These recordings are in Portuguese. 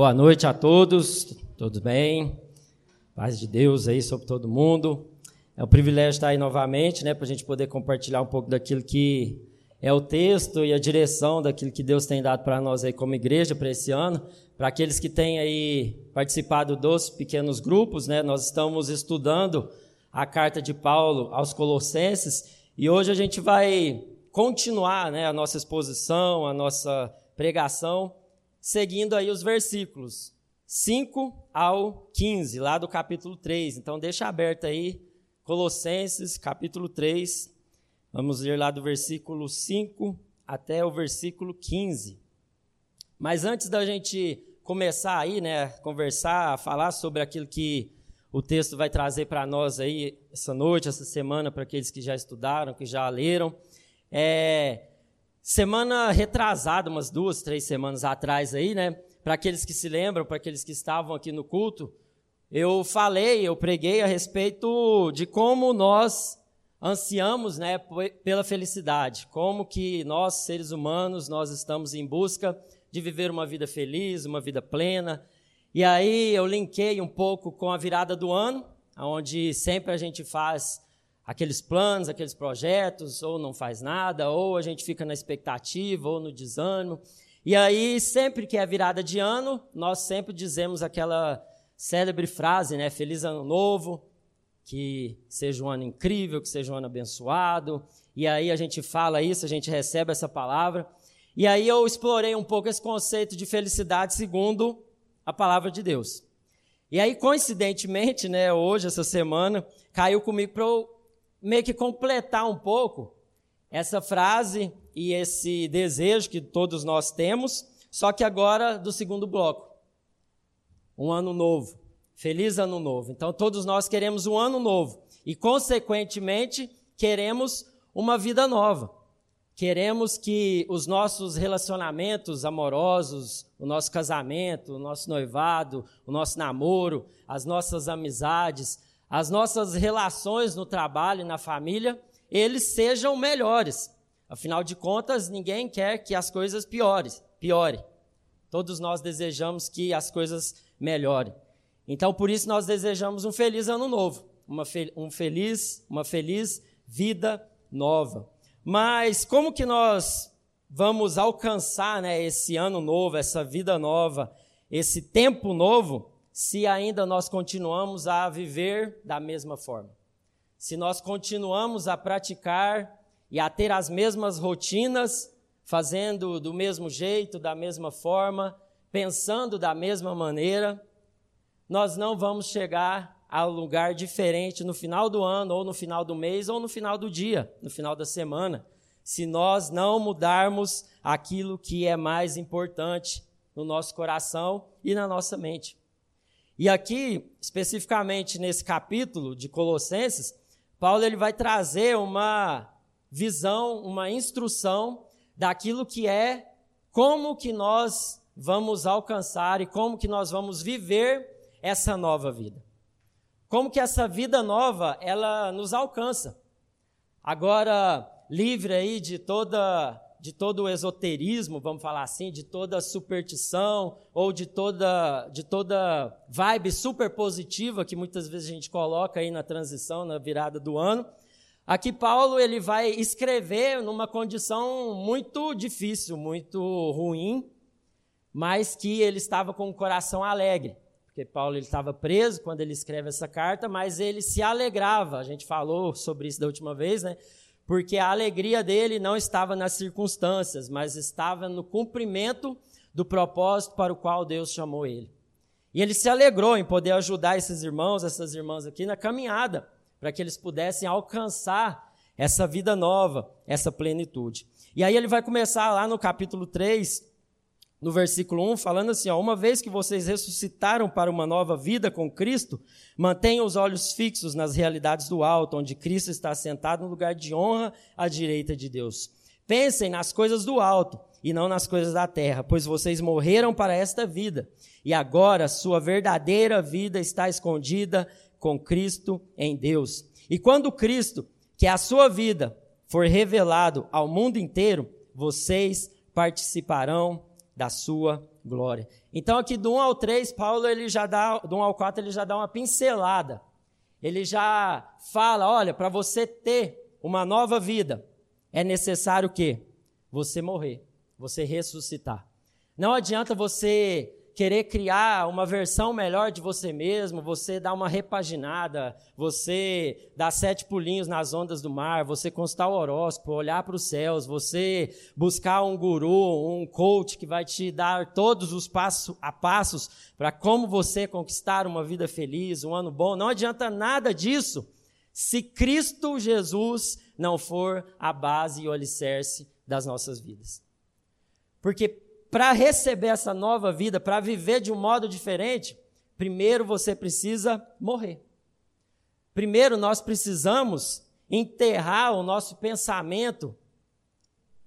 Boa noite a todos, tudo bem? Paz de Deus aí sobre todo mundo. É um privilégio estar aí novamente, né, para a gente poder compartilhar um pouco daquilo que é o texto e a direção daquilo que Deus tem dado para nós aí como igreja para esse ano. Para aqueles que têm aí participado dos pequenos grupos, né, nós estamos estudando a carta de Paulo aos Colossenses e hoje a gente vai continuar, né, a nossa exposição, a nossa pregação seguindo aí os versículos 5 ao 15, lá do capítulo 3. Então, deixa aberto aí, Colossenses, capítulo 3. Vamos ler lá do versículo 5 até o versículo 15. Mas antes da gente começar aí, né, conversar, falar sobre aquilo que o texto vai trazer para nós aí essa noite, essa semana, para aqueles que já estudaram, que já leram, é, Semana retrasada, umas duas, três semanas atrás aí, né? Para aqueles que se lembram, para aqueles que estavam aqui no culto, eu falei, eu preguei a respeito de como nós ansiamos, né, pela felicidade, como que nós, seres humanos, nós estamos em busca de viver uma vida feliz, uma vida plena. E aí eu linkei um pouco com a virada do ano, onde sempre a gente faz aqueles planos, aqueles projetos, ou não faz nada, ou a gente fica na expectativa, ou no desânimo. E aí, sempre que é virada de ano, nós sempre dizemos aquela célebre frase, né? Feliz ano novo, que seja um ano incrível, que seja um ano abençoado. E aí a gente fala isso, a gente recebe essa palavra. E aí eu explorei um pouco esse conceito de felicidade segundo a palavra de Deus. E aí, coincidentemente, né, hoje, essa semana, caiu comigo para eu meio que completar um pouco essa frase e esse desejo que todos nós temos, só que agora do segundo bloco. Um ano novo. Feliz ano novo. Então todos nós queremos um ano novo e consequentemente queremos uma vida nova. Queremos que os nossos relacionamentos amorosos, o nosso casamento, o nosso noivado, o nosso namoro, as nossas amizades, as nossas relações no trabalho e na família, eles sejam melhores. Afinal de contas, ninguém quer que as coisas piores, piore. Todos nós desejamos que as coisas melhorem. Então, por isso nós desejamos um feliz ano novo, uma, fe um feliz, uma feliz vida nova. Mas como que nós vamos alcançar né, esse ano novo, essa vida nova, esse tempo novo? Se ainda nós continuamos a viver da mesma forma. Se nós continuamos a praticar e a ter as mesmas rotinas, fazendo do mesmo jeito, da mesma forma, pensando da mesma maneira, nós não vamos chegar a um lugar diferente no final do ano, ou no final do mês, ou no final do dia, no final da semana, se nós não mudarmos aquilo que é mais importante no nosso coração e na nossa mente. E aqui, especificamente nesse capítulo de Colossenses, Paulo ele vai trazer uma visão, uma instrução daquilo que é como que nós vamos alcançar e como que nós vamos viver essa nova vida. Como que essa vida nova, ela nos alcança. Agora, livre aí de toda de todo o esoterismo, vamos falar assim, de toda superstição ou de toda, de toda vibe super positiva que muitas vezes a gente coloca aí na transição, na virada do ano. Aqui Paulo ele vai escrever numa condição muito difícil, muito ruim, mas que ele estava com o coração alegre. Porque Paulo ele estava preso quando ele escreve essa carta, mas ele se alegrava. A gente falou sobre isso da última vez, né? Porque a alegria dele não estava nas circunstâncias, mas estava no cumprimento do propósito para o qual Deus chamou ele. E ele se alegrou em poder ajudar esses irmãos, essas irmãs aqui na caminhada, para que eles pudessem alcançar essa vida nova, essa plenitude. E aí ele vai começar lá no capítulo 3, no versículo 1, falando assim: ó, Uma vez que vocês ressuscitaram para uma nova vida com Cristo, mantenham os olhos fixos nas realidades do alto, onde Cristo está sentado no lugar de honra à direita de Deus. Pensem nas coisas do alto e não nas coisas da terra, pois vocês morreram para esta vida, e agora sua verdadeira vida está escondida com Cristo em Deus. E quando Cristo, que é a sua vida, for revelado ao mundo inteiro, vocês participarão da sua glória. Então aqui do 1 ao 3, Paulo ele já dá, do 1 ao 4 ele já dá uma pincelada. Ele já fala, olha, para você ter uma nova vida, é necessário o quê? Você morrer, você ressuscitar. Não adianta você querer criar uma versão melhor de você mesmo, você dar uma repaginada, você dar sete pulinhos nas ondas do mar, você constar o horóscopo, olhar para os céus, você buscar um guru, um coach que vai te dar todos os passos a passos para como você conquistar uma vida feliz, um ano bom. Não adianta nada disso se Cristo Jesus não for a base e o alicerce das nossas vidas. Porque para receber essa nova vida, para viver de um modo diferente, primeiro você precisa morrer. Primeiro nós precisamos enterrar o nosso pensamento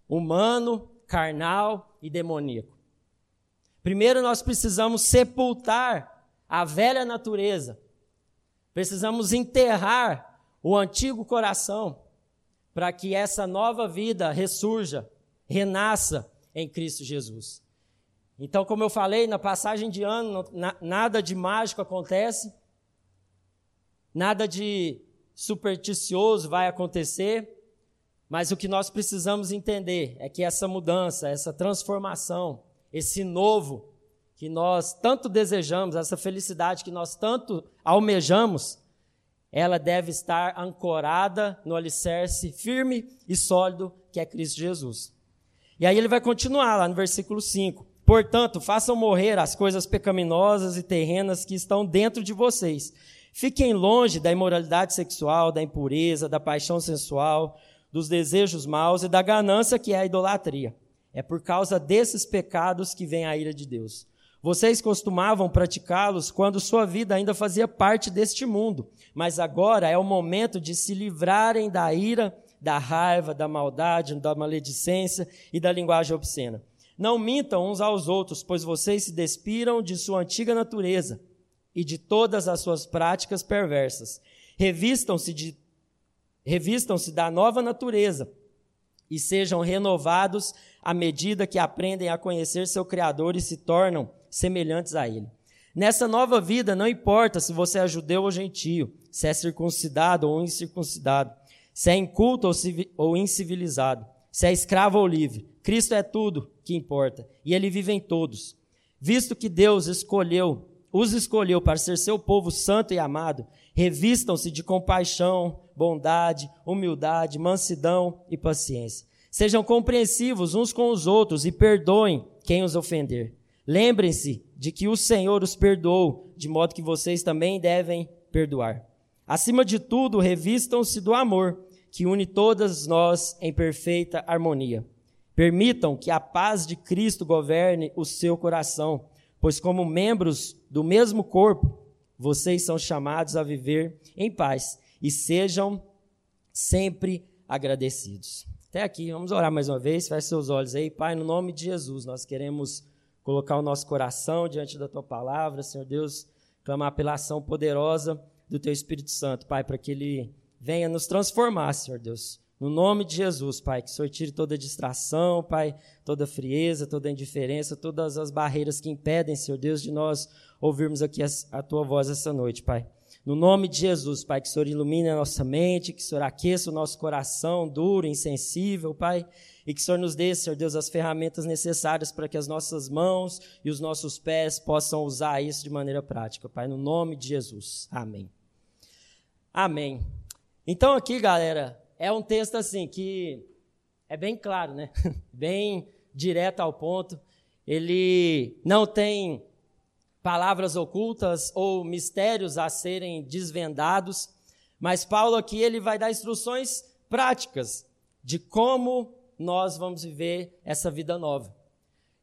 humano, carnal e demoníaco. Primeiro nós precisamos sepultar a velha natureza. Precisamos enterrar o antigo coração para que essa nova vida ressurja, renasça em Cristo Jesus. Então, como eu falei, na passagem de ano, nada de mágico acontece, nada de supersticioso vai acontecer, mas o que nós precisamos entender é que essa mudança, essa transformação, esse novo que nós tanto desejamos, essa felicidade que nós tanto almejamos, ela deve estar ancorada no alicerce firme e sólido que é Cristo Jesus. E aí ele vai continuar lá no versículo 5. Portanto, façam morrer as coisas pecaminosas e terrenas que estão dentro de vocês. Fiquem longe da imoralidade sexual, da impureza, da paixão sensual, dos desejos maus e da ganância que é a idolatria. É por causa desses pecados que vem a ira de Deus. Vocês costumavam praticá-los quando sua vida ainda fazia parte deste mundo, mas agora é o momento de se livrarem da ira da raiva, da maldade, da maledicência e da linguagem obscena. Não mintam uns aos outros, pois vocês se despiram de sua antiga natureza e de todas as suas práticas perversas. Revistam-se de revistam-se da nova natureza e sejam renovados à medida que aprendem a conhecer seu criador e se tornam semelhantes a ele. Nessa nova vida, não importa se você é judeu ou gentio, se é circuncidado ou incircuncidado, se é inculto ou incivilizado, se é escravo ou livre. Cristo é tudo que importa e ele vive em todos. Visto que Deus escolheu, os escolheu para ser seu povo santo e amado, revistam-se de compaixão, bondade, humildade, mansidão e paciência. Sejam compreensivos uns com os outros e perdoem quem os ofender. Lembrem-se de que o Senhor os perdoou, de modo que vocês também devem perdoar. Acima de tudo, revistam-se do amor, que une todas nós em perfeita harmonia. Permitam que a paz de Cristo governe o seu coração, pois, como membros do mesmo corpo, vocês são chamados a viver em paz e sejam sempre agradecidos. Até aqui, vamos orar mais uma vez. Feche seus olhos aí, Pai, no nome de Jesus, nós queremos colocar o nosso coração diante da tua palavra, Senhor Deus, clamar pela ação poderosa do Teu Espírito Santo, Pai, para que Ele venha nos transformar, Senhor Deus. No nome de Jesus, Pai, que o Senhor tire toda distração, Pai, toda frieza, toda indiferença, todas as barreiras que impedem, Senhor Deus, de nós ouvirmos aqui a, a Tua voz essa noite, Pai. No nome de Jesus, Pai, que o Senhor ilumine a nossa mente, que o Senhor aqueça o nosso coração duro, insensível, Pai, e que o Senhor nos dê, Senhor Deus, as ferramentas necessárias para que as nossas mãos e os nossos pés possam usar isso de maneira prática, Pai, no nome de Jesus. Amém. Amém. Então aqui, galera, é um texto assim que é bem claro, né? bem direto ao ponto. Ele não tem palavras ocultas ou mistérios a serem desvendados, mas Paulo aqui ele vai dar instruções práticas de como nós vamos viver essa vida nova.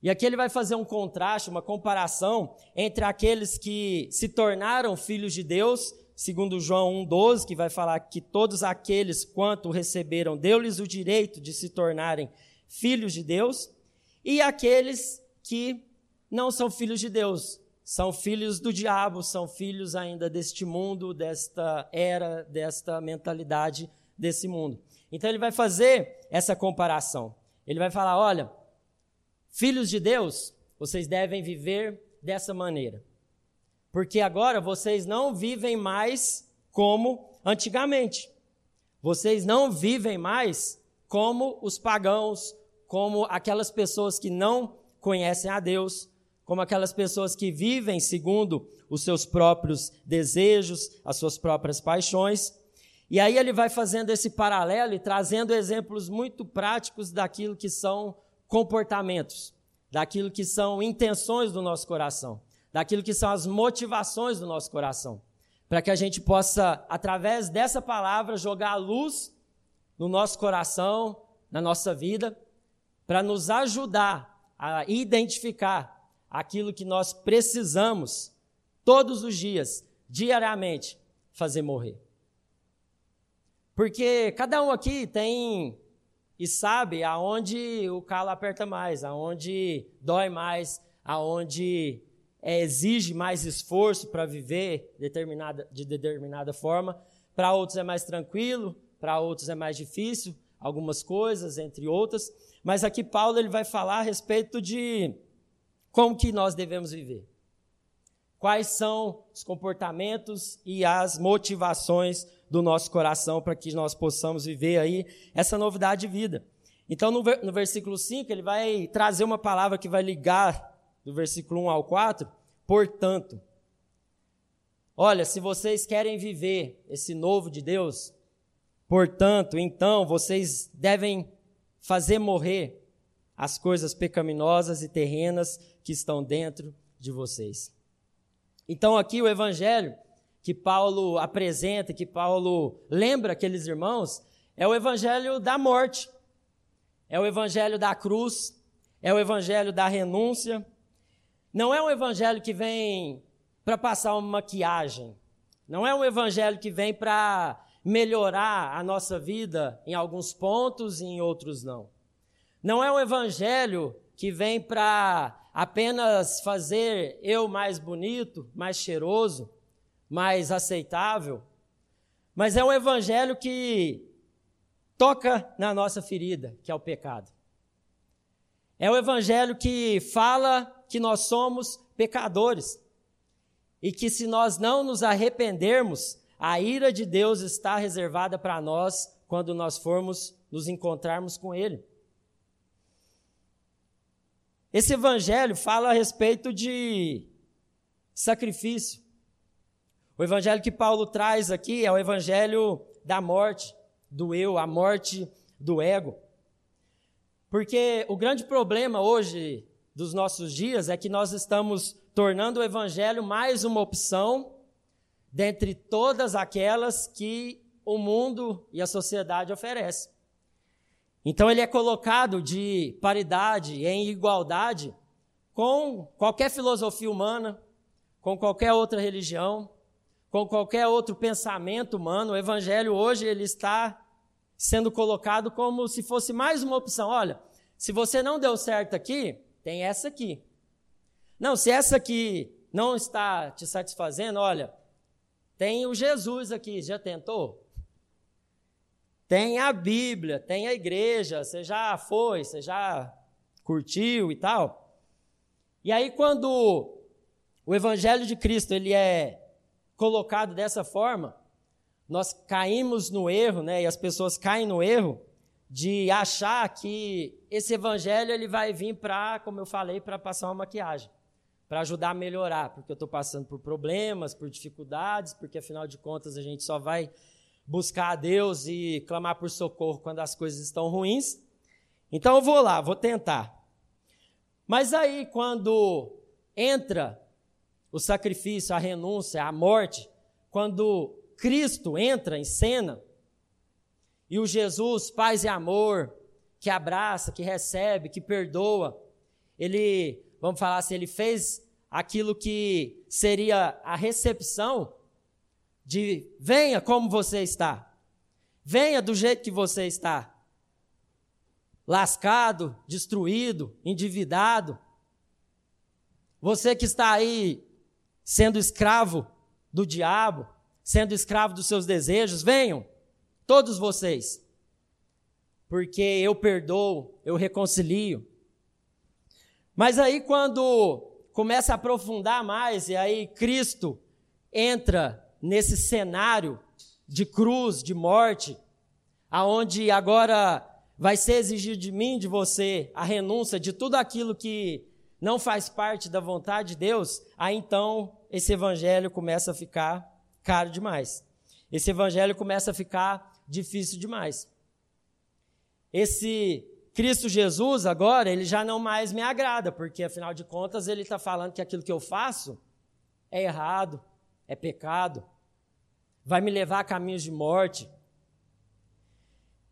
E aqui ele vai fazer um contraste, uma comparação entre aqueles que se tornaram filhos de Deus segundo João 1,12, que vai falar que todos aqueles quanto receberam, deu-lhes o direito de se tornarem filhos de Deus, e aqueles que não são filhos de Deus, são filhos do diabo, são filhos ainda deste mundo, desta era, desta mentalidade desse mundo. Então ele vai fazer essa comparação. Ele vai falar: olha, filhos de Deus vocês devem viver dessa maneira. Porque agora vocês não vivem mais como antigamente. Vocês não vivem mais como os pagãos, como aquelas pessoas que não conhecem a Deus, como aquelas pessoas que vivem segundo os seus próprios desejos, as suas próprias paixões. E aí ele vai fazendo esse paralelo e trazendo exemplos muito práticos daquilo que são comportamentos, daquilo que são intenções do nosso coração daquilo que são as motivações do nosso coração, para que a gente possa, através dessa palavra, jogar a luz no nosso coração, na nossa vida, para nos ajudar a identificar aquilo que nós precisamos todos os dias, diariamente, fazer morrer. Porque cada um aqui tem e sabe aonde o calo aperta mais, aonde dói mais, aonde é, exige mais esforço para viver determinada, de determinada forma. Para outros é mais tranquilo, para outros é mais difícil, algumas coisas, entre outras. Mas aqui Paulo ele vai falar a respeito de como que nós devemos viver. Quais são os comportamentos e as motivações do nosso coração para que nós possamos viver aí essa novidade de vida. Então, no, no versículo 5, ele vai trazer uma palavra que vai ligar do versículo 1 ao 4, portanto. Olha, se vocês querem viver esse novo de Deus, portanto, então vocês devem fazer morrer as coisas pecaminosas e terrenas que estão dentro de vocês. Então, aqui o evangelho que Paulo apresenta, que Paulo lembra aqueles irmãos, é o evangelho da morte, é o evangelho da cruz, é o evangelho da renúncia, não é um evangelho que vem para passar uma maquiagem. Não é um evangelho que vem para melhorar a nossa vida em alguns pontos e em outros não. Não é um evangelho que vem para apenas fazer eu mais bonito, mais cheiroso, mais aceitável, mas é um evangelho que toca na nossa ferida, que é o pecado. É o evangelho que fala que nós somos pecadores e que se nós não nos arrependermos, a ira de Deus está reservada para nós quando nós formos nos encontrarmos com Ele. Esse evangelho fala a respeito de sacrifício. O evangelho que Paulo traz aqui é o evangelho da morte, do eu, a morte do ego. Porque o grande problema hoje dos nossos dias é que nós estamos tornando o evangelho mais uma opção dentre todas aquelas que o mundo e a sociedade oferecem. Então ele é colocado de paridade, em igualdade com qualquer filosofia humana, com qualquer outra religião, com qualquer outro pensamento humano. O evangelho hoje ele está sendo colocado como se fosse mais uma opção. Olha, se você não deu certo aqui, tem essa aqui. Não, se essa aqui não está te satisfazendo, olha, tem o Jesus aqui, já tentou? Tem a Bíblia, tem a igreja, você já foi, você já curtiu e tal. E aí quando o evangelho de Cristo ele é colocado dessa forma, nós caímos no erro, né? E as pessoas caem no erro de achar que esse evangelho ele vai vir para, como eu falei, para passar uma maquiagem, para ajudar a melhorar, porque eu estou passando por problemas, por dificuldades, porque afinal de contas a gente só vai buscar a Deus e clamar por socorro quando as coisas estão ruins. Então eu vou lá, vou tentar. Mas aí quando entra o sacrifício, a renúncia, a morte, quando Cristo entra em cena, e o Jesus, paz e amor, que abraça, que recebe, que perdoa, ele, vamos falar assim, ele fez aquilo que seria a recepção de venha como você está. Venha do jeito que você está. Lascado, destruído, endividado. Você que está aí sendo escravo do diabo, sendo escravo dos seus desejos, venham. Todos vocês. Porque eu perdoo, eu reconcilio. Mas aí quando começa a aprofundar mais, e aí Cristo entra nesse cenário de cruz, de morte, aonde agora vai ser exigido de mim, de você, a renúncia de tudo aquilo que não faz parte da vontade de Deus, aí então esse evangelho começa a ficar caro demais. Esse evangelho começa a ficar difícil demais. Esse Cristo Jesus agora, ele já não mais me agrada, porque afinal de contas ele está falando que aquilo que eu faço é errado, é pecado, vai me levar a caminhos de morte.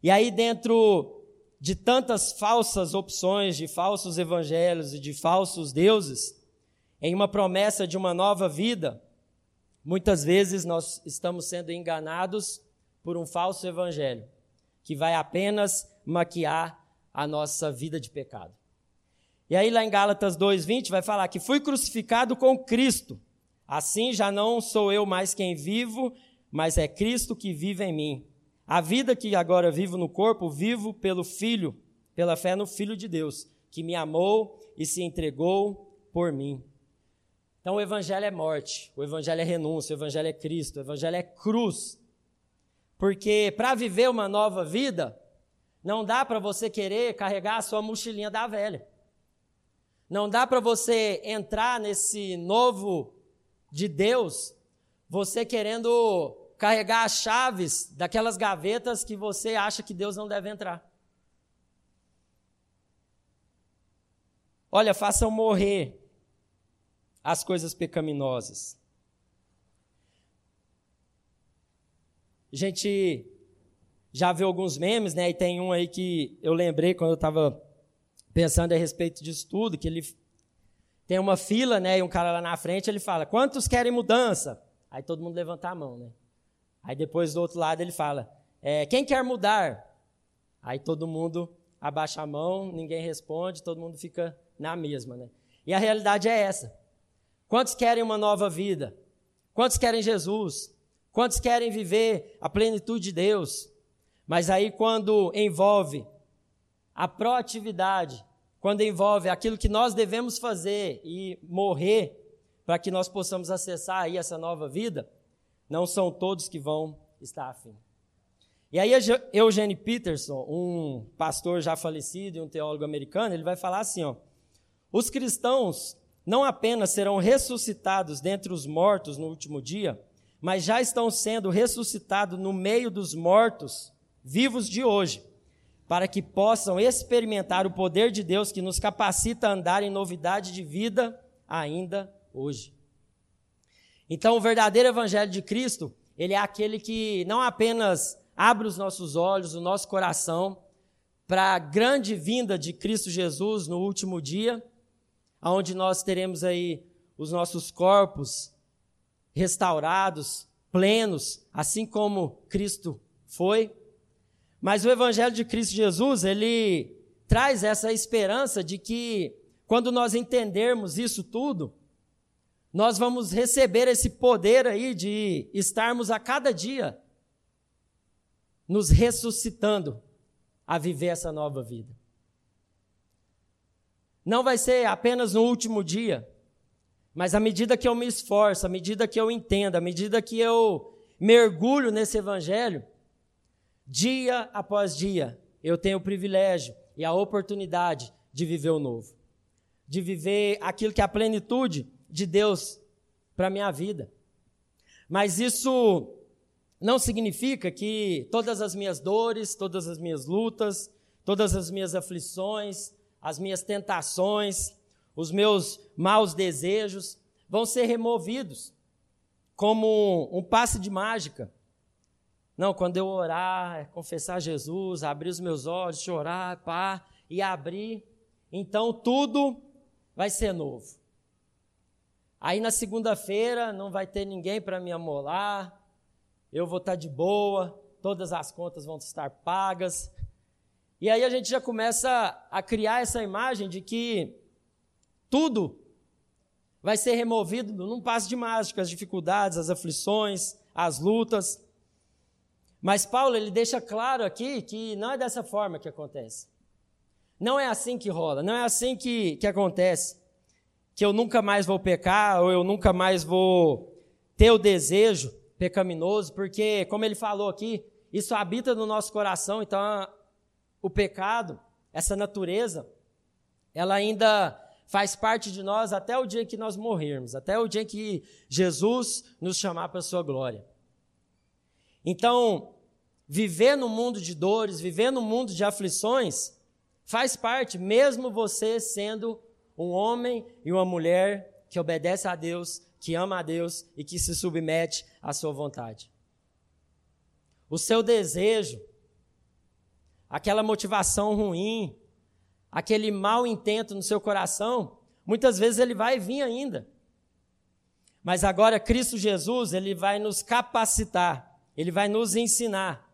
E aí, dentro de tantas falsas opções, de falsos evangelhos e de falsos deuses, em uma promessa de uma nova vida, muitas vezes nós estamos sendo enganados por um falso evangelho, que vai apenas maquiar a nossa vida de pecado. E aí, lá em Gálatas 2,20, vai falar que fui crucificado com Cristo. Assim já não sou eu mais quem vivo, mas é Cristo que vive em mim. A vida que agora vivo no corpo, vivo pelo Filho, pela fé no Filho de Deus, que me amou e se entregou por mim. Então o Evangelho é morte, o Evangelho é renúncia, o Evangelho é Cristo, o Evangelho é cruz. Porque para viver uma nova vida, não dá para você querer carregar a sua mochilinha da velha. Não dá para você entrar nesse novo de Deus, você querendo carregar as chaves daquelas gavetas que você acha que Deus não deve entrar. Olha, façam morrer as coisas pecaminosas. A gente já viu alguns memes, né? E tem um aí que eu lembrei quando eu estava pensando a respeito disso tudo, que ele tem uma fila, né? E um cara lá na frente, ele fala: Quantos querem mudança? Aí todo mundo levanta a mão, né? Aí depois do outro lado ele fala: é, Quem quer mudar? Aí todo mundo abaixa a mão, ninguém responde, todo mundo fica na mesma, né? E a realidade é essa. Quantos querem uma nova vida? Quantos querem Jesus? Quantos querem viver a plenitude de Deus? Mas aí quando envolve a proatividade, quando envolve aquilo que nós devemos fazer e morrer para que nós possamos acessar aí essa nova vida, não são todos que vão estar afim. E aí Eugene Peterson, um pastor já falecido e um teólogo americano, ele vai falar assim, ó: Os cristãos não apenas serão ressuscitados dentre os mortos no último dia, mas já estão sendo ressuscitados no meio dos mortos vivos de hoje para que possam experimentar o poder de Deus que nos capacita a andar em novidade de vida ainda hoje. Então, o verdadeiro evangelho de Cristo, ele é aquele que não apenas abre os nossos olhos, o nosso coração para a grande vinda de Cristo Jesus no último dia, aonde nós teremos aí os nossos corpos restaurados, plenos, assim como Cristo foi, mas o Evangelho de Cristo Jesus, ele traz essa esperança de que, quando nós entendermos isso tudo, nós vamos receber esse poder aí de estarmos a cada dia nos ressuscitando a viver essa nova vida. Não vai ser apenas no último dia, mas à medida que eu me esforço, à medida que eu entendo, à medida que eu mergulho nesse evangelho, Dia após dia, eu tenho o privilégio e a oportunidade de viver o novo, de viver aquilo que é a plenitude de Deus para a minha vida. Mas isso não significa que todas as minhas dores, todas as minhas lutas, todas as minhas aflições, as minhas tentações, os meus maus desejos vão ser removidos como um passe de mágica. Não, quando eu orar, confessar Jesus, abrir os meus olhos, chorar, pá, e abrir, então tudo vai ser novo. Aí na segunda-feira não vai ter ninguém para me amolar, eu vou estar tá de boa, todas as contas vão estar pagas. E aí a gente já começa a criar essa imagem de que tudo vai ser removido num passo de mágica, as dificuldades, as aflições, as lutas. Mas Paulo ele deixa claro aqui que não é dessa forma que acontece. Não é assim que rola, não é assim que, que acontece. Que eu nunca mais vou pecar, ou eu nunca mais vou ter o desejo pecaminoso, porque, como ele falou aqui, isso habita no nosso coração, então o pecado, essa natureza, ela ainda faz parte de nós até o dia que nós morrermos, até o dia que Jesus nos chamar para a sua glória. Então, viver no mundo de dores, viver no mundo de aflições, faz parte, mesmo você sendo um homem e uma mulher que obedece a Deus, que ama a Deus e que se submete à sua vontade. O seu desejo, aquela motivação ruim, aquele mau intento no seu coração, muitas vezes ele vai vir ainda. Mas agora Cristo Jesus, ele vai nos capacitar, ele vai nos ensinar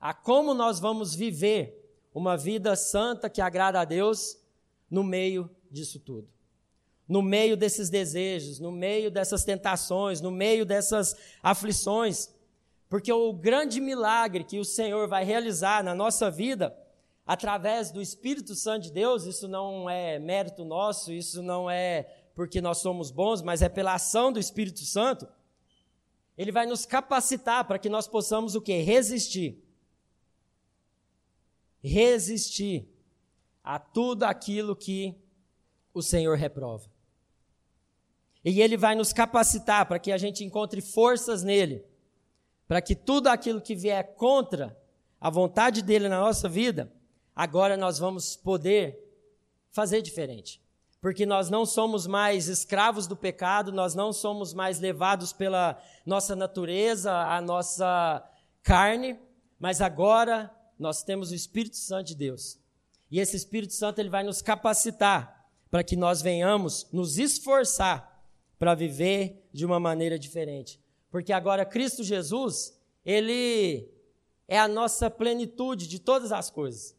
a como nós vamos viver uma vida santa que agrada a Deus no meio disso tudo. No meio desses desejos, no meio dessas tentações, no meio dessas aflições. Porque o grande milagre que o Senhor vai realizar na nossa vida através do Espírito Santo de Deus, isso não é mérito nosso, isso não é porque nós somos bons, mas é pela ação do Espírito Santo. Ele vai nos capacitar para que nós possamos o quê? Resistir. Resistir a tudo aquilo que o Senhor reprova. E ele vai nos capacitar para que a gente encontre forças nele, para que tudo aquilo que vier contra a vontade dele na nossa vida, agora nós vamos poder fazer diferente. Porque nós não somos mais escravos do pecado, nós não somos mais levados pela nossa natureza, a nossa carne, mas agora nós temos o Espírito Santo de Deus. E esse Espírito Santo ele vai nos capacitar para que nós venhamos nos esforçar para viver de uma maneira diferente. Porque agora Cristo Jesus, ele é a nossa plenitude de todas as coisas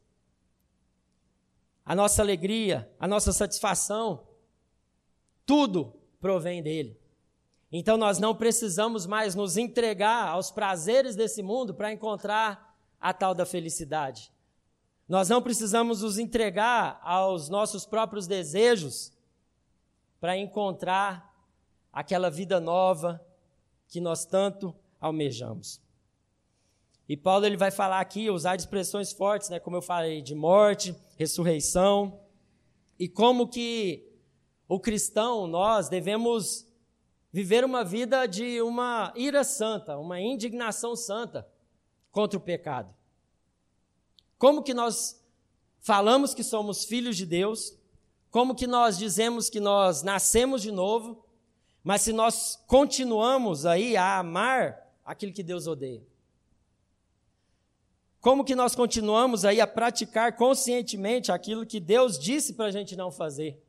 a nossa alegria, a nossa satisfação, tudo provém dele. Então nós não precisamos mais nos entregar aos prazeres desse mundo para encontrar a tal da felicidade. Nós não precisamos nos entregar aos nossos próprios desejos para encontrar aquela vida nova que nós tanto almejamos. E Paulo ele vai falar aqui, usar expressões fortes, né, como eu falei, de morte, ressurreição, e como que o cristão, nós devemos viver uma vida de uma ira santa, uma indignação santa contra o pecado. Como que nós falamos que somos filhos de Deus, como que nós dizemos que nós nascemos de novo, mas se nós continuamos aí a amar aquilo que Deus odeia. Como que nós continuamos aí a praticar conscientemente aquilo que Deus disse para a gente não fazer?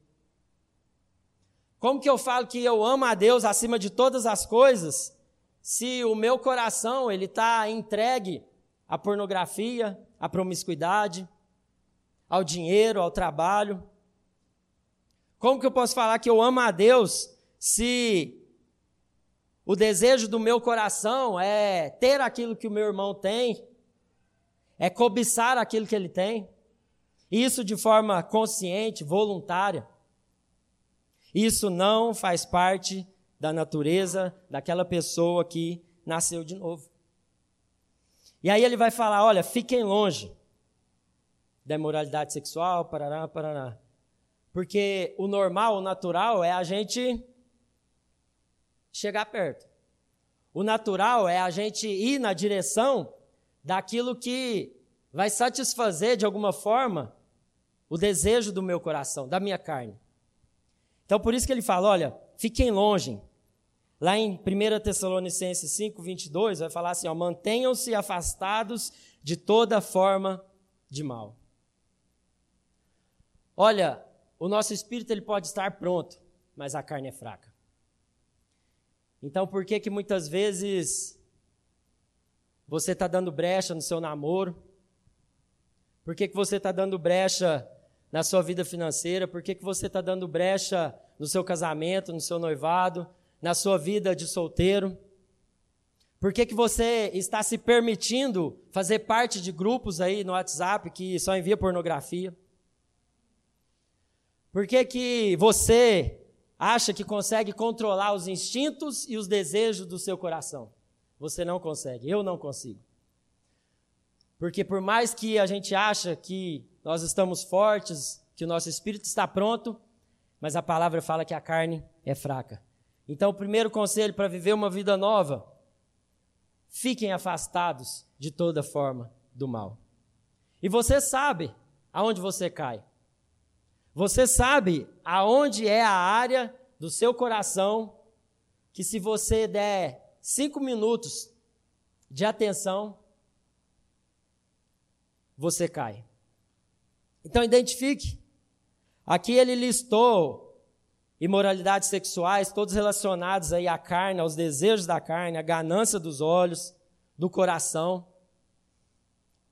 Como que eu falo que eu amo a Deus acima de todas as coisas, se o meu coração ele está entregue à pornografia, à promiscuidade, ao dinheiro, ao trabalho? Como que eu posso falar que eu amo a Deus se o desejo do meu coração é ter aquilo que o meu irmão tem, é cobiçar aquilo que ele tem. Isso de forma consciente, voluntária. Isso não faz parte da natureza daquela pessoa que nasceu de novo. E aí ele vai falar: olha, fiquem longe da imoralidade sexual, parará, parará. Porque o normal, o natural é a gente chegar perto. O natural é a gente ir na direção daquilo que vai satisfazer de alguma forma o desejo do meu coração, da minha carne. Então por isso que ele fala, olha, fiquem longe. Lá em 1 Tessalonicenses 5, 22, vai falar assim, mantenham-se afastados de toda forma de mal. Olha, o nosso espírito ele pode estar pronto, mas a carne é fraca. Então por que que muitas vezes você está dando brecha no seu namoro? Por que, que você está dando brecha na sua vida financeira? Por que, que você está dando brecha no seu casamento, no seu noivado, na sua vida de solteiro? Por que, que você está se permitindo fazer parte de grupos aí no WhatsApp que só envia pornografia? Por que, que você acha que consegue controlar os instintos e os desejos do seu coração? Você não consegue, eu não consigo. Porque por mais que a gente acha que nós estamos fortes, que o nosso espírito está pronto, mas a palavra fala que a carne é fraca. Então, o primeiro conselho para viver uma vida nova, fiquem afastados de toda forma do mal. E você sabe aonde você cai. Você sabe aonde é a área do seu coração que se você der cinco minutos de atenção, você cai. Então identifique. Aqui ele listou imoralidades sexuais, todos relacionados aí à carne, aos desejos da carne, à ganância dos olhos, do coração.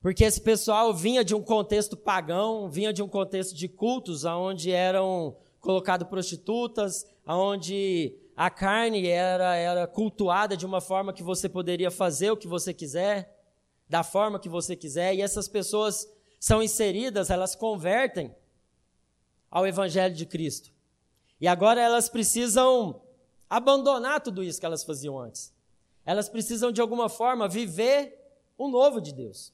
Porque esse pessoal vinha de um contexto pagão, vinha de um contexto de cultos, onde eram colocadas prostitutas, onde a carne era, era cultuada de uma forma que você poderia fazer o que você quiser, da forma que você quiser, e essas pessoas são inseridas, elas convertem ao Evangelho de Cristo. E agora elas precisam abandonar tudo isso que elas faziam antes. Elas precisam, de alguma forma, viver o novo de Deus.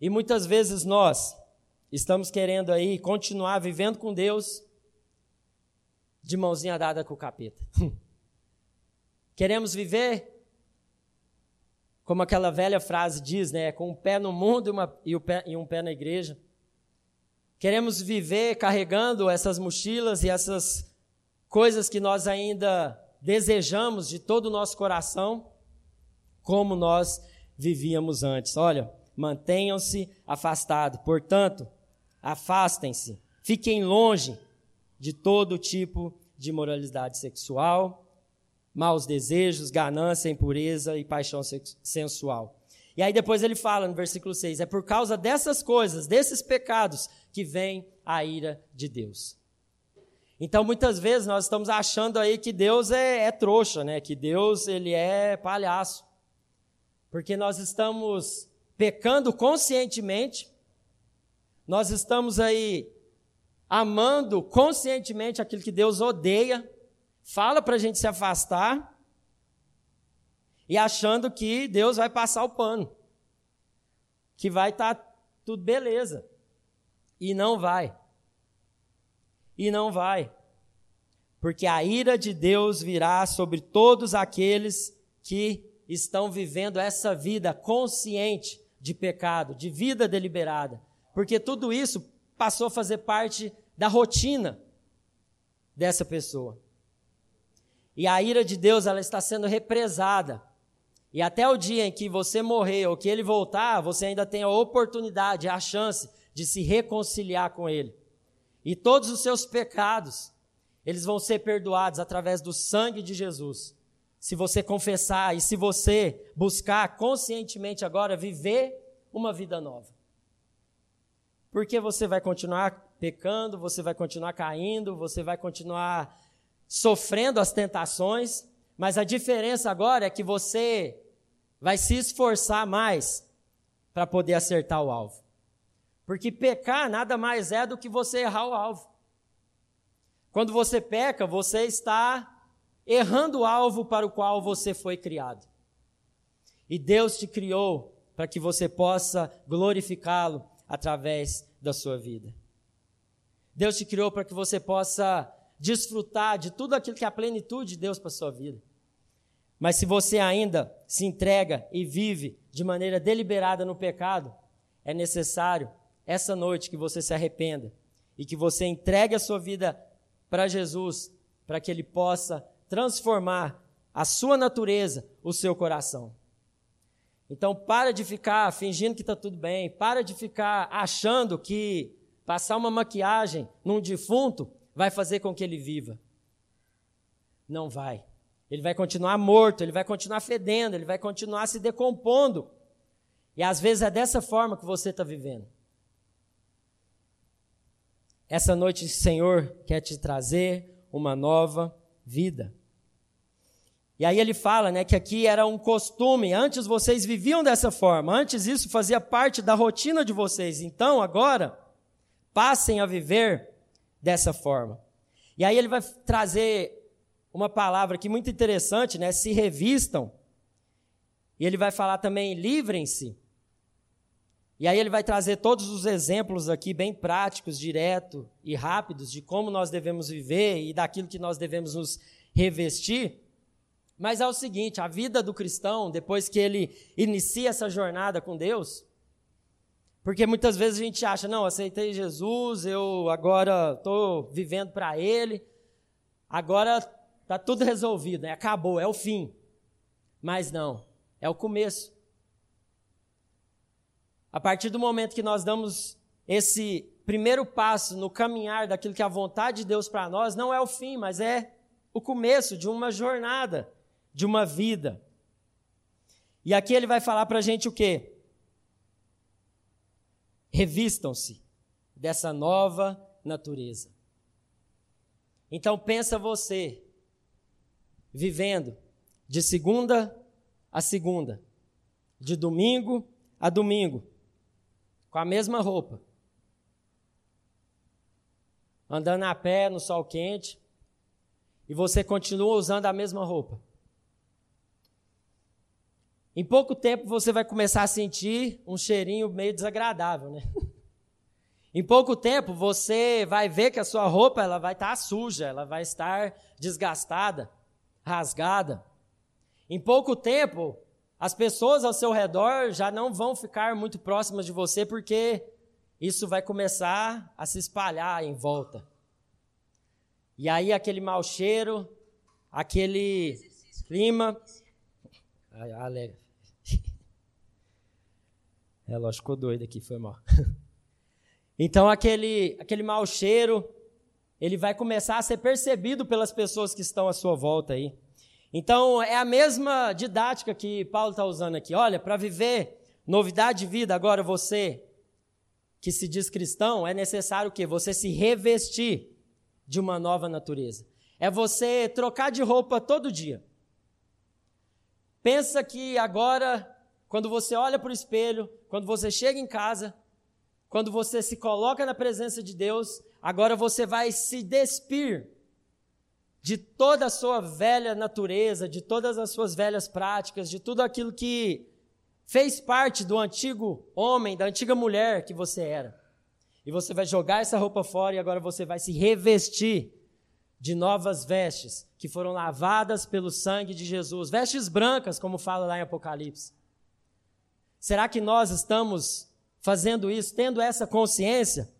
E muitas vezes nós estamos querendo aí continuar vivendo com Deus de mãozinha dada com o capeta. Queremos viver como aquela velha frase diz, né? Com um pé no mundo e, uma, e, pé, e um pé na igreja. Queremos viver carregando essas mochilas e essas coisas que nós ainda desejamos de todo o nosso coração, como nós vivíamos antes. Olha, mantenham-se afastados. Portanto, afastem-se, fiquem longe de todo tipo de moralidade sexual, maus desejos, ganância, impureza e paixão sensual. E aí depois ele fala no versículo 6: é por causa dessas coisas, desses pecados, que vem a ira de Deus. Então muitas vezes nós estamos achando aí que Deus é, é trouxa, né? Que Deus ele é palhaço, porque nós estamos pecando conscientemente, nós estamos aí amando conscientemente aquilo que Deus odeia, fala para a gente se afastar, e achando que Deus vai passar o pano, que vai estar tá tudo beleza. E não vai. E não vai. Porque a ira de Deus virá sobre todos aqueles que estão vivendo essa vida consciente de pecado, de vida deliberada. Porque tudo isso passou a fazer parte da rotina dessa pessoa. E a ira de Deus ela está sendo represada. E até o dia em que você morrer ou que ele voltar, você ainda tem a oportunidade, a chance de se reconciliar com ele. E todos os seus pecados, eles vão ser perdoados através do sangue de Jesus se você confessar e se você buscar conscientemente agora viver uma vida nova. Porque você vai continuar pecando, você vai continuar caindo, você vai continuar sofrendo as tentações, mas a diferença agora é que você vai se esforçar mais para poder acertar o alvo. Porque pecar nada mais é do que você errar o alvo. Quando você peca, você está errando o alvo para o qual você foi criado. E Deus te criou para que você possa glorificá-lo através da sua vida. Deus te criou para que você possa desfrutar de tudo aquilo que é a plenitude de Deus para a sua vida. Mas se você ainda se entrega e vive de maneira deliberada no pecado, é necessário essa noite que você se arrependa e que você entregue a sua vida para Jesus, para que Ele possa transformar a sua natureza, o seu coração. Então, para de ficar fingindo que está tudo bem, para de ficar achando que passar uma maquiagem num defunto vai fazer com que ele viva. Não vai. Ele vai continuar morto, ele vai continuar fedendo, ele vai continuar se decompondo. E às vezes é dessa forma que você está vivendo. Essa noite o Senhor quer te trazer uma nova vida. E aí ele fala, né, que aqui era um costume, antes vocês viviam dessa forma, antes isso fazia parte da rotina de vocês. Então, agora, passem a viver dessa forma. E aí ele vai trazer uma palavra aqui muito interessante, né? Se revistam. E ele vai falar também livrem-se. E aí ele vai trazer todos os exemplos aqui bem práticos, direto e rápidos de como nós devemos viver e daquilo que nós devemos nos revestir. Mas é o seguinte, a vida do cristão, depois que ele inicia essa jornada com Deus, porque muitas vezes a gente acha, não, aceitei Jesus, eu agora estou vivendo para Ele, agora está tudo resolvido, né? acabou, é o fim. Mas não, é o começo. A partir do momento que nós damos esse primeiro passo no caminhar daquilo que é a vontade de Deus para nós, não é o fim, mas é o começo de uma jornada, de uma vida. E aqui ele vai falar para a gente o quê? revistam-se dessa nova natureza. Então pensa você vivendo de segunda a segunda, de domingo a domingo, com a mesma roupa, andando a pé no sol quente, e você continua usando a mesma roupa. Em pouco tempo você vai começar a sentir um cheirinho meio desagradável, né? Em pouco tempo você vai ver que a sua roupa ela vai estar suja, ela vai estar desgastada, rasgada. Em pouco tempo as pessoas ao seu redor já não vão ficar muito próximas de você porque isso vai começar a se espalhar em volta. E aí aquele mau cheiro, aquele clima. Ai, alegre. É, lógico, ficou doido aqui, foi mal. Então, aquele, aquele mau cheiro, ele vai começar a ser percebido pelas pessoas que estão à sua volta aí. Então, é a mesma didática que Paulo está usando aqui. Olha, para viver novidade de vida, agora você que se diz cristão, é necessário o quê? Você se revestir de uma nova natureza. É você trocar de roupa todo dia. Pensa que agora quando você olha para o espelho, quando você chega em casa, quando você se coloca na presença de Deus, agora você vai se despir de toda a sua velha natureza, de todas as suas velhas práticas, de tudo aquilo que fez parte do antigo homem, da antiga mulher que você era. E você vai jogar essa roupa fora e agora você vai se revestir de novas vestes que foram lavadas pelo sangue de Jesus, vestes brancas, como fala lá em Apocalipse. Será que nós estamos fazendo isso, tendo essa consciência?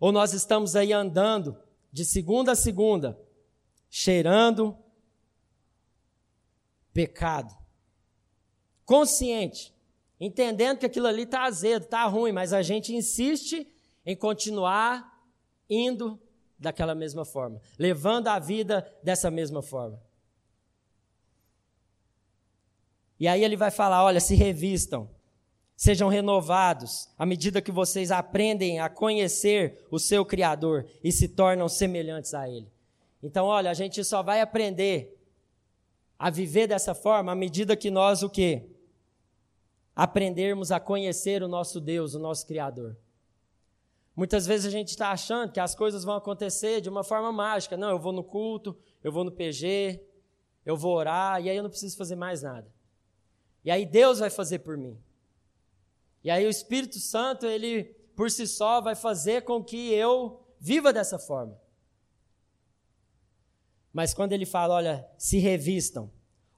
Ou nós estamos aí andando de segunda a segunda, cheirando pecado? Consciente, entendendo que aquilo ali está azedo, está ruim, mas a gente insiste em continuar indo daquela mesma forma, levando a vida dessa mesma forma. E aí ele vai falar: olha, se revistam Sejam renovados à medida que vocês aprendem a conhecer o seu Criador e se tornam semelhantes a Ele. Então, olha, a gente só vai aprender a viver dessa forma à medida que nós o quê? Aprendermos a conhecer o nosso Deus, o nosso Criador. Muitas vezes a gente está achando que as coisas vão acontecer de uma forma mágica. Não, eu vou no culto, eu vou no PG, eu vou orar, e aí eu não preciso fazer mais nada. E aí Deus vai fazer por mim. E aí o Espírito Santo, ele por si só vai fazer com que eu viva dessa forma. Mas quando ele fala, olha, se revistam,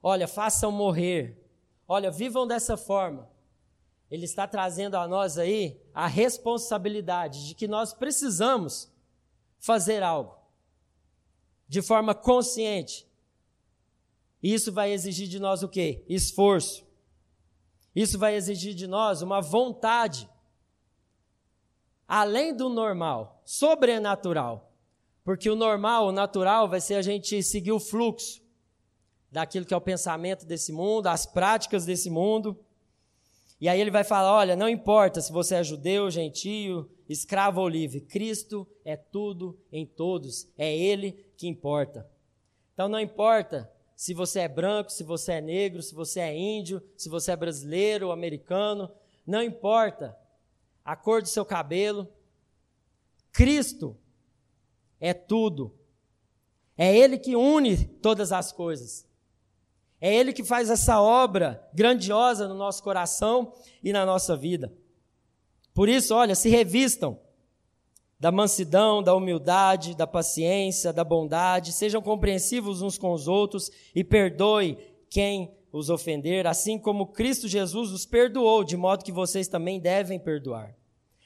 olha, façam morrer, olha, vivam dessa forma, ele está trazendo a nós aí a responsabilidade de que nós precisamos fazer algo de forma consciente. Isso vai exigir de nós o quê? Esforço. Isso vai exigir de nós uma vontade além do normal, sobrenatural. Porque o normal, o natural, vai ser a gente seguir o fluxo daquilo que é o pensamento desse mundo, as práticas desse mundo. E aí ele vai falar: olha, não importa se você é judeu, gentio, escravo ou livre, Cristo é tudo em todos, é Ele que importa. Então não importa se você é branco, se você é negro, se você é índio, se você é brasileiro ou americano, não importa a cor do seu cabelo. Cristo, é tudo. É Ele que une todas as coisas. É Ele que faz essa obra grandiosa no nosso coração e na nossa vida. Por isso, olha, se revistam da mansidão, da humildade, da paciência, da bondade, sejam compreensivos uns com os outros e perdoe quem os ofender, assim como Cristo Jesus os perdoou, de modo que vocês também devem perdoar.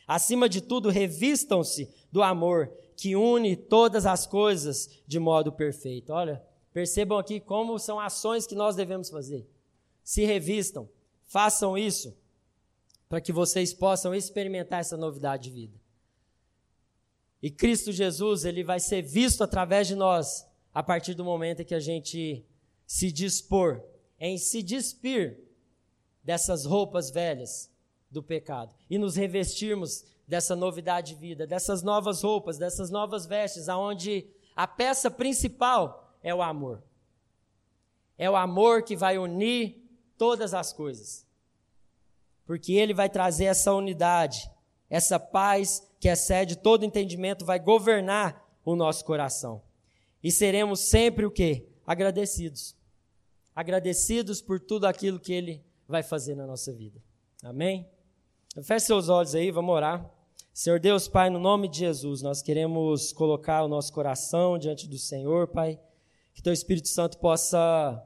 Acima de tudo, revistam-se do amor que une todas as coisas de modo perfeito. Olha, percebam aqui como são ações que nós devemos fazer. Se revistam, façam isso, para que vocês possam experimentar essa novidade de vida. E Cristo Jesus, ele vai ser visto através de nós a partir do momento em que a gente se dispor em se despir dessas roupas velhas do pecado e nos revestirmos dessa novidade de vida, dessas novas roupas, dessas novas vestes, aonde a peça principal é o amor. É o amor que vai unir todas as coisas. Porque ele vai trazer essa unidade, essa paz que excede todo entendimento, vai governar o nosso coração. E seremos sempre o quê? Agradecidos. Agradecidos por tudo aquilo que Ele vai fazer na nossa vida. Amém? Feche seus olhos aí, vamos orar. Senhor Deus, Pai, no nome de Jesus, nós queremos colocar o nosso coração diante do Senhor, Pai. Que Teu Espírito Santo possa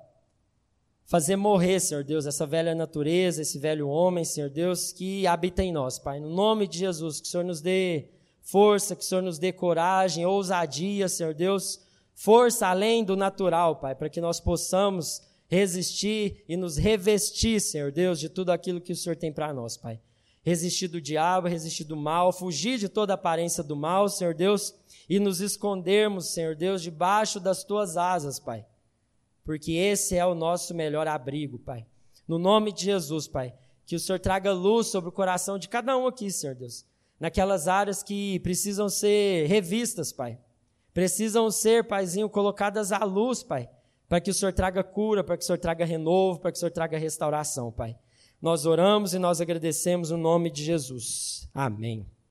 fazer morrer, Senhor Deus, essa velha natureza, esse velho homem, Senhor Deus, que habita em nós, Pai. No nome de Jesus, que o Senhor nos dê força, que o Senhor nos dê coragem, ousadia, Senhor Deus, força além do natural, Pai, para que nós possamos resistir e nos revestir, Senhor Deus, de tudo aquilo que o Senhor tem para nós, Pai. Resistir do diabo, resistir do mal, fugir de toda aparência do mal, Senhor Deus, e nos escondermos, Senhor Deus, debaixo das tuas asas, Pai porque esse é o nosso melhor abrigo, Pai. No nome de Jesus, Pai, que o Senhor traga luz sobre o coração de cada um aqui, Senhor Deus, naquelas áreas que precisam ser revistas, Pai. Precisam ser, Paizinho, colocadas à luz, Pai, para que o Senhor traga cura, para que o Senhor traga renovo, para que o Senhor traga restauração, Pai. Nós oramos e nós agradecemos no nome de Jesus. Amém.